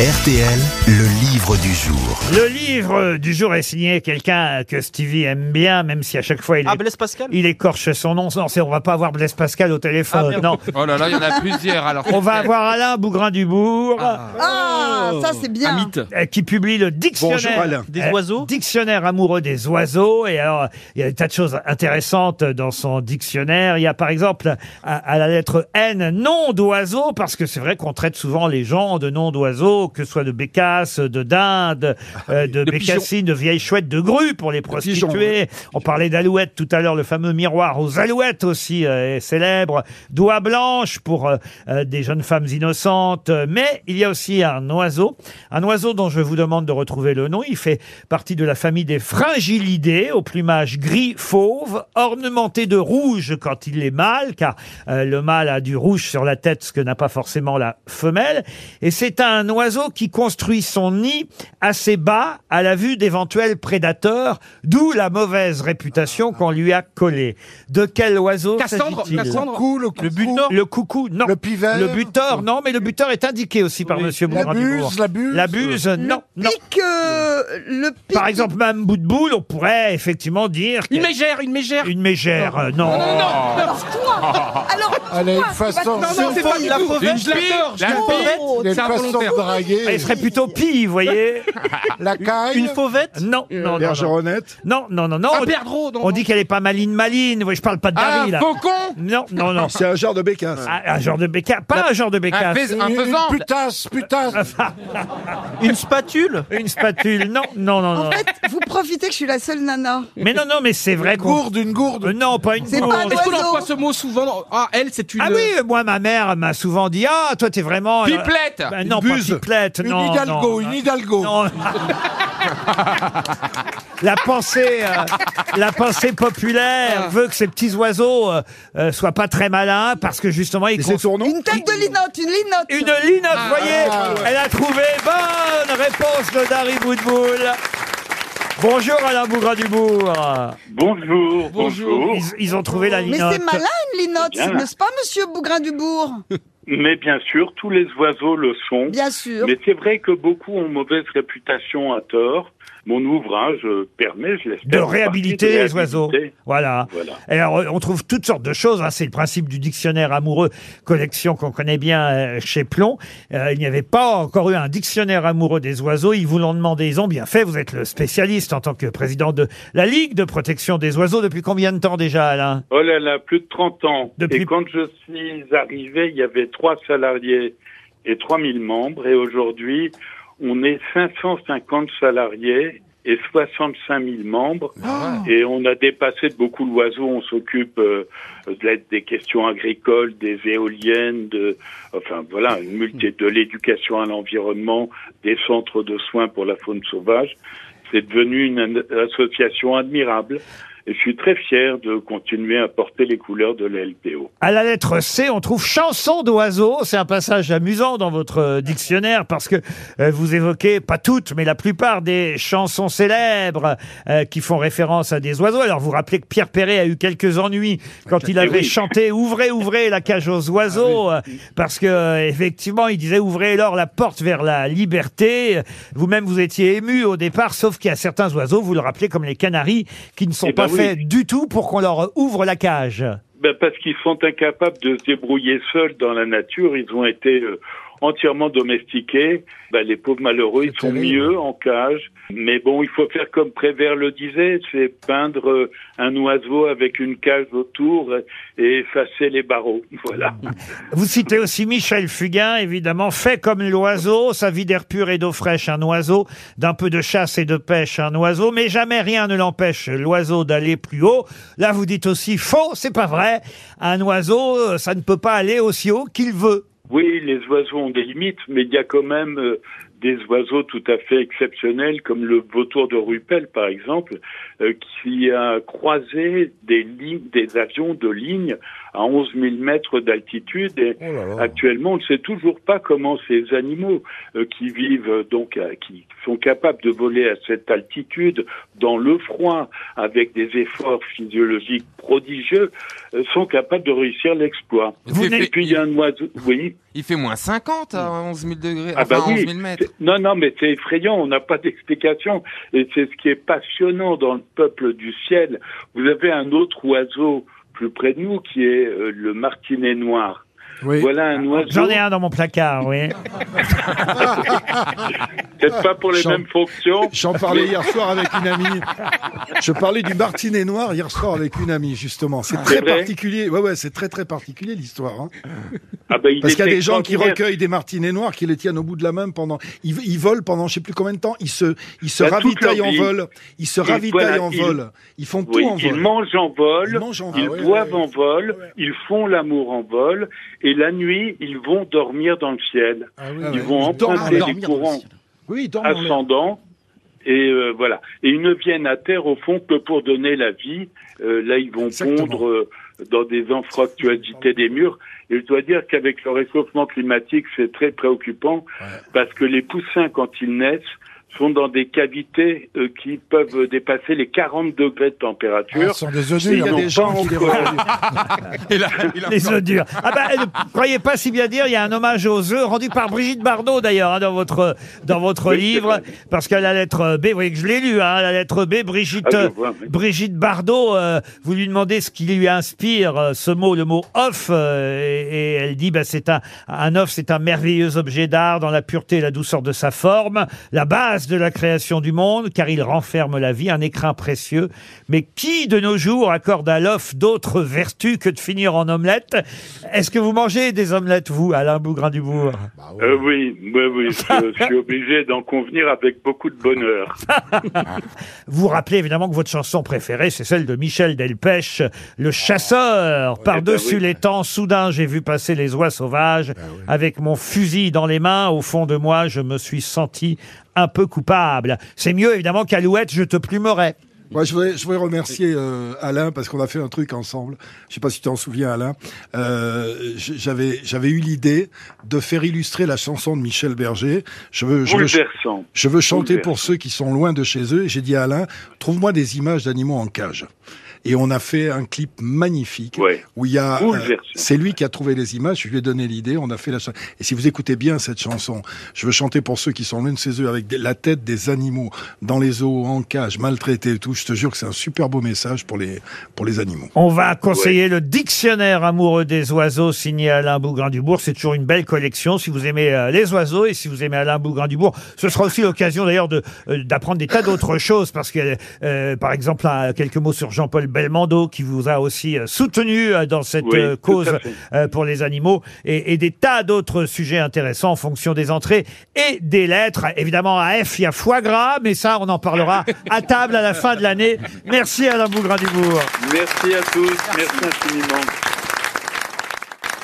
RTL, le livre du jour. Le livre du jour est signé quelqu'un que Stevie aime bien, même si à chaque fois il, Ah, est- Blaise Pascal il écorche son nom. Non, c'est- on va pas avoir Blaise Pascal au téléphone. Ah, non, Oh là là, il y en a plusieurs alors. on va avoir Alain Bougrain-Dubourg. Ah, ça c'est bien. euh, qui publie le dictionnaire Alain. Des euh, oiseaux dictionnaire amoureux des oiseaux. Et alors il y a des tas de choses intéressantes dans son dictionnaire. Il y a par exemple à, à la lettre N nom d'oiseau parce que c'est vrai qu'on traite souvent les gens de noms d'oiseaux que ce soit de bécasse de dinde euh, de, De bécassines de vieilles chouettes de grues pour les pigeons, prostituées on parlait d'alouettes tout à l'heure le fameux miroir aux alouettes aussi euh, est célèbre. Doigt blanche pour euh, euh, des jeunes femmes innocentes. Mais il y a aussi un oiseau un oiseau dont je vous demande de retrouver le nom. Il fait partie de la famille des fringillidés au plumage gris fauve ornementé de rouge quand il est mâle car euh, le mâle a du rouge sur la tête ce que n'a pas forcément la femelle. Et c'est un oiseau qui construit son nid assez bas à la vue d'éventuels prédateurs d'où la mauvaise réputation qu'on lui a collée. De quel oiseau Cassandre, s'agit-il Cassandre. Coucou, le, Le buteur. Le coucou, non. Le pivert. Le buteur, non, mais le buteur est indiqué aussi par Oui. Monsieur buse, la buse. La buse, non, non. pic, euh, le pic. Par exemple, même bout de boule, on pourrait effectivement dire Une mégère, une mégère. une mégère, euh, non. Alors toi, alors Elle a une toi, façon, Non, non, c'est pas du La fauvette, Une je l'adore, je la l'adore. c'est façon involontaire. de draguer. Elle serait plutôt pie, vous voyez. La caille. Une fauvette? Non, non, non, non. Bergeronnette. Non, non, non, non. Un On- perdreau, non. On dit qu'elle est pas maline, maline. Je parle pas de Un Dari, là. faucon? Non, non, non. C'est un genre de bécasse. Un genre de bécasse. Pas un genre de Un, bécasse. un Une- faisan. Une putasse, putasse. Une spatule? Une spatule. Non, non, non, non. En fait, vous profitez que je suis la seule nana. Mais non, non, mais c'est vrai Une gourde, une gourde. Euh, Non, pas une C'est gourde. pas un Est-ce qu'on oiseau. emploie ce mot souvent Ah, elle, c'est une. Ah oui, moi, ma mère m'a souvent dit Ah, toi, t'es vraiment. euh, Pipelette. ben non, Une pas buse. pipelette, Une non. hidalgo, non, une hidalgo. non. la pensée, euh, la pensée populaire veut que ces petits oiseaux euh, euh, soient pas très malins parce que justement ils nom Une tête de linotte, une linotte. une linotte. vous voyez, elle a trouvé bonne réponse de Dari Boudboul. Bonjour Alain Bougras-Dubourg. Bonjour, bonjour. Ils, ils ont trouvé la Mais linotte. c'est malin une linotte, Bien. n'est-ce pas, monsieur Bougrain-Dubourg? Mais bien sûr, tous les oiseaux le sont. Bien sûr. Mais c'est vrai que beaucoup ont mauvaise réputation à tort. Mon ouvrage permet, je l'espère, de réhabiliter de les oiseaux. Voilà. Voilà. Et alors, on trouve toutes sortes de choses. hein. C'est le principe du dictionnaire amoureux, collection qu'on connaît bien euh, chez Plomb. Euh, il n'y avait pas encore eu un dictionnaire amoureux des oiseaux. Ils vous l'ont demandé, ils ont bien fait. Vous êtes le spécialiste en tant que président de la Ligue de protection des oiseaux. Depuis combien de temps déjà, Alain? Oh là là, plus de 30 ans. Depuis- Et quand je suis arrivé, il y avait trois salariés et 3000 membres. Et aujourd'hui, on est 550 salariés et 65 000 membres. Et on a dépassé de beaucoup l'oiseau. On s'occupe euh, de l'aide des questions agricoles, des éoliennes, de, enfin voilà, une multi de l'éducation à l'environnement, des centres de soins pour la faune sauvage. C'est devenu une association admirable. Et je suis très fier de continuer à porter les couleurs de la LPO. À la lettre C, on trouve chanson d'oiseaux. C'est un passage amusant dans votre dictionnaire parce que euh, vous évoquez, pas toutes, mais la plupart des chansons célèbres euh, qui font référence à des oiseaux. Alors vous rappelez que Pierre Perret a eu quelques ennuis quand il avait oui. chanté Ouvrez, ouvrez la cage aux oiseaux euh, parce que effectivement il disait Ouvrez alors la porte vers la liberté. Vous-même vous étiez ému au départ, sauf qu'il y a certains oiseaux, vous le rappelez, comme les canaris, qui ne sont Eh ben pas oui. faits du tout pour qu'on leur ouvre la cage. Ben parce qu'ils sont incapables de se débrouiller seuls dans la nature. Ils ont été euh, entièrement domestiqués. Ben, les pauvres malheureux, ils sont terrible. mieux en cage. Mais bon, il faut faire comme Prévert le disait, c'est peindre euh, un oiseau avec une cage autour et effacer les barreaux. Voilà. Vous citez aussi Michel Fugain, évidemment, fait comme l'oiseau, sa vie d'air pur et d'eau fraîche, un oiseau, d'un peu de chasse et de pêche, un oiseau, mais jamais rien ne l'empêche, l'oiseau, d'aller plus haut. Là, vous dites aussi faux, c'est pas vrai. Un oiseau, euh, ça ne peut pas aller aussi haut qu'il veut. Oui, les oiseaux ont des limites, mais il y a quand même euh, des oiseaux tout à fait exceptionnels, comme le vautour de Ruppel, par exemple, euh, qui a croisé des lignes, des avions de ligne à 11 000 mètres d'altitude. Et Oh là là. actuellement, on ne sait toujours pas comment ces animaux euh, qui vivent euh, donc, à- qui sont capables de voler à cette altitude, dans le froid, avec des efforts physiologiques prodigieux, euh, sont capables de réussir l'exploit. Vous Il n'êtes- Et puis il y a un oiseau, oui. Il fait moins 50 à 11 000 degrés, Ah enfin bah à 11 oui. 000 mètres. Non, non, mais c'est effrayant, on n'a pas d'explication. Et c'est ce qui est passionnant dans le peuple du ciel. Vous avez un autre oiseau plus près de nous qui est euh, le martinet noir. Oui. Voilà un oiseau, J'en ai un dans mon placard, oui. peut-être pas pour les mêmes fonctions. J'en parlais hier soir avec une amie. Je parlais du martinet noir hier soir avec une amie, justement. C'est très vrai particulier. Ouais, ouais, c'est très, très particulier l'histoire. hein. Ah bah, il Parce qu'il y a des gens qui recueillent des martinets noirs, qui les tiennent au bout de la main pendant. Ils, ils volent pendant je sais plus combien de temps. Ils se, ils se Bah, ravitaillent en vol. Ils se ravitaillent voilà, en ils- vol. Ils font tout en ils vol. mangent en vol, Ils mangent en vol. ils Ah ouais, boivent ouais, en vol, ils font l'amour en vol, et la nuit, ils vont dormir dans le ciel. Ah oui, Ils ouais. vont emprunter des courants Oui, ascendants, et euh, voilà. Et ils ne viennent à terre au fond que pour donner la vie. Euh, là, ils vont Exactement. pondre euh, dans des anfractuosités des murs. Et je dois dire qu'avec le réchauffement climatique, c'est très préoccupant parce que les poussins, quand ils naissent, sont dans des cavités euh, qui peuvent dépasser les 40 degrés de Ah, température. ce sont des œufs durs. Il y a des gens qui les encore- reproduisent. Il a- il a Les œufs durs. Ah bah, ne croyez pas si bien dire, il y a un hommage aux œufs rendu par Brigitte Bardot d'ailleurs hein, dans votre dans votre Oui, livre, parce qu'à la lettre B, vous voyez que je l'ai lu, hein, la lettre B, Brigitte Ah, je vois, oui. Brigitte Bardot, euh, vous lui demandez ce qui lui inspire euh, ce mot, le mot off, euh, et, et elle dit bah c'est un un off, c'est un merveilleux objet d'art dans la pureté et la douceur de sa forme, la base de la création du monde, car il renferme la vie, un écrin précieux. Mais qui de nos jours accorde à l'off d'autres vertus que de finir en omelette? Est-ce que vous mangez des omelettes, vous, Alain Bougrain-Dubourg? Euh, oui, oui, oui, je, je suis obligé d'en convenir avec beaucoup de bonheur. Vous rappelez évidemment que votre chanson préférée, c'est celle de Michel Delpech, Le Chasseur. Par-dessus ben oui. les temps, soudain, j'ai vu passer les oies sauvages. Avec mon fusil dans les mains, au fond de moi, je me suis senti un peu coupable. C'est mieux évidemment qu'Alouette, je te plumerai. Moi, je voudrais, je voudrais remercier euh, Alain parce qu'on a fait un truc ensemble. Je sais pas si tu t'en souviens, Alain. Euh, j'avais, j'avais eu l'idée de faire illustrer la chanson de Michel Berger. Je veux, je veux, je veux chanter pour ceux qui sont loin de chez eux. Et j'ai dit à Alain, trouve-moi des images d'animaux en cage. Et on a fait un clip magnifique Ouais. où il y a. euh, c'est lui qui a trouvé les images. Je lui ai donné l'idée. On a fait la chanson. Et si vous écoutez bien cette chanson, je veux chanter pour ceux qui sont loin de chez eux avec des- la tête des animaux dans les zoos, en cage, maltraités et tout. Je te jure que c'est un super beau message pour les pour les animaux. On va conseiller le dictionnaire amoureux des oiseaux signé Alain Bougrain-Dubourg. C'est toujours une belle collection si vous aimez euh, les oiseaux et si vous aimez Alain Bougrain-Dubourg. Ce sera aussi l'occasion d'ailleurs de euh, d'apprendre des tas d'autres choses parce que, euh, par exemple, un- quelques mots sur Jean-Paul Belmondo qui vous a aussi euh, soutenu euh, dans cette Oui, euh, tout cause à fait. euh, pour les animaux et, et des tas d'autres sujets intéressants en fonction des entrées et des lettres. Évidemment, à F, il y a foie gras, mais ça, on en parlera à table à la fin de l'année. Merci Alain Bougrain-Dubourg. Merci à tous, merci infiniment.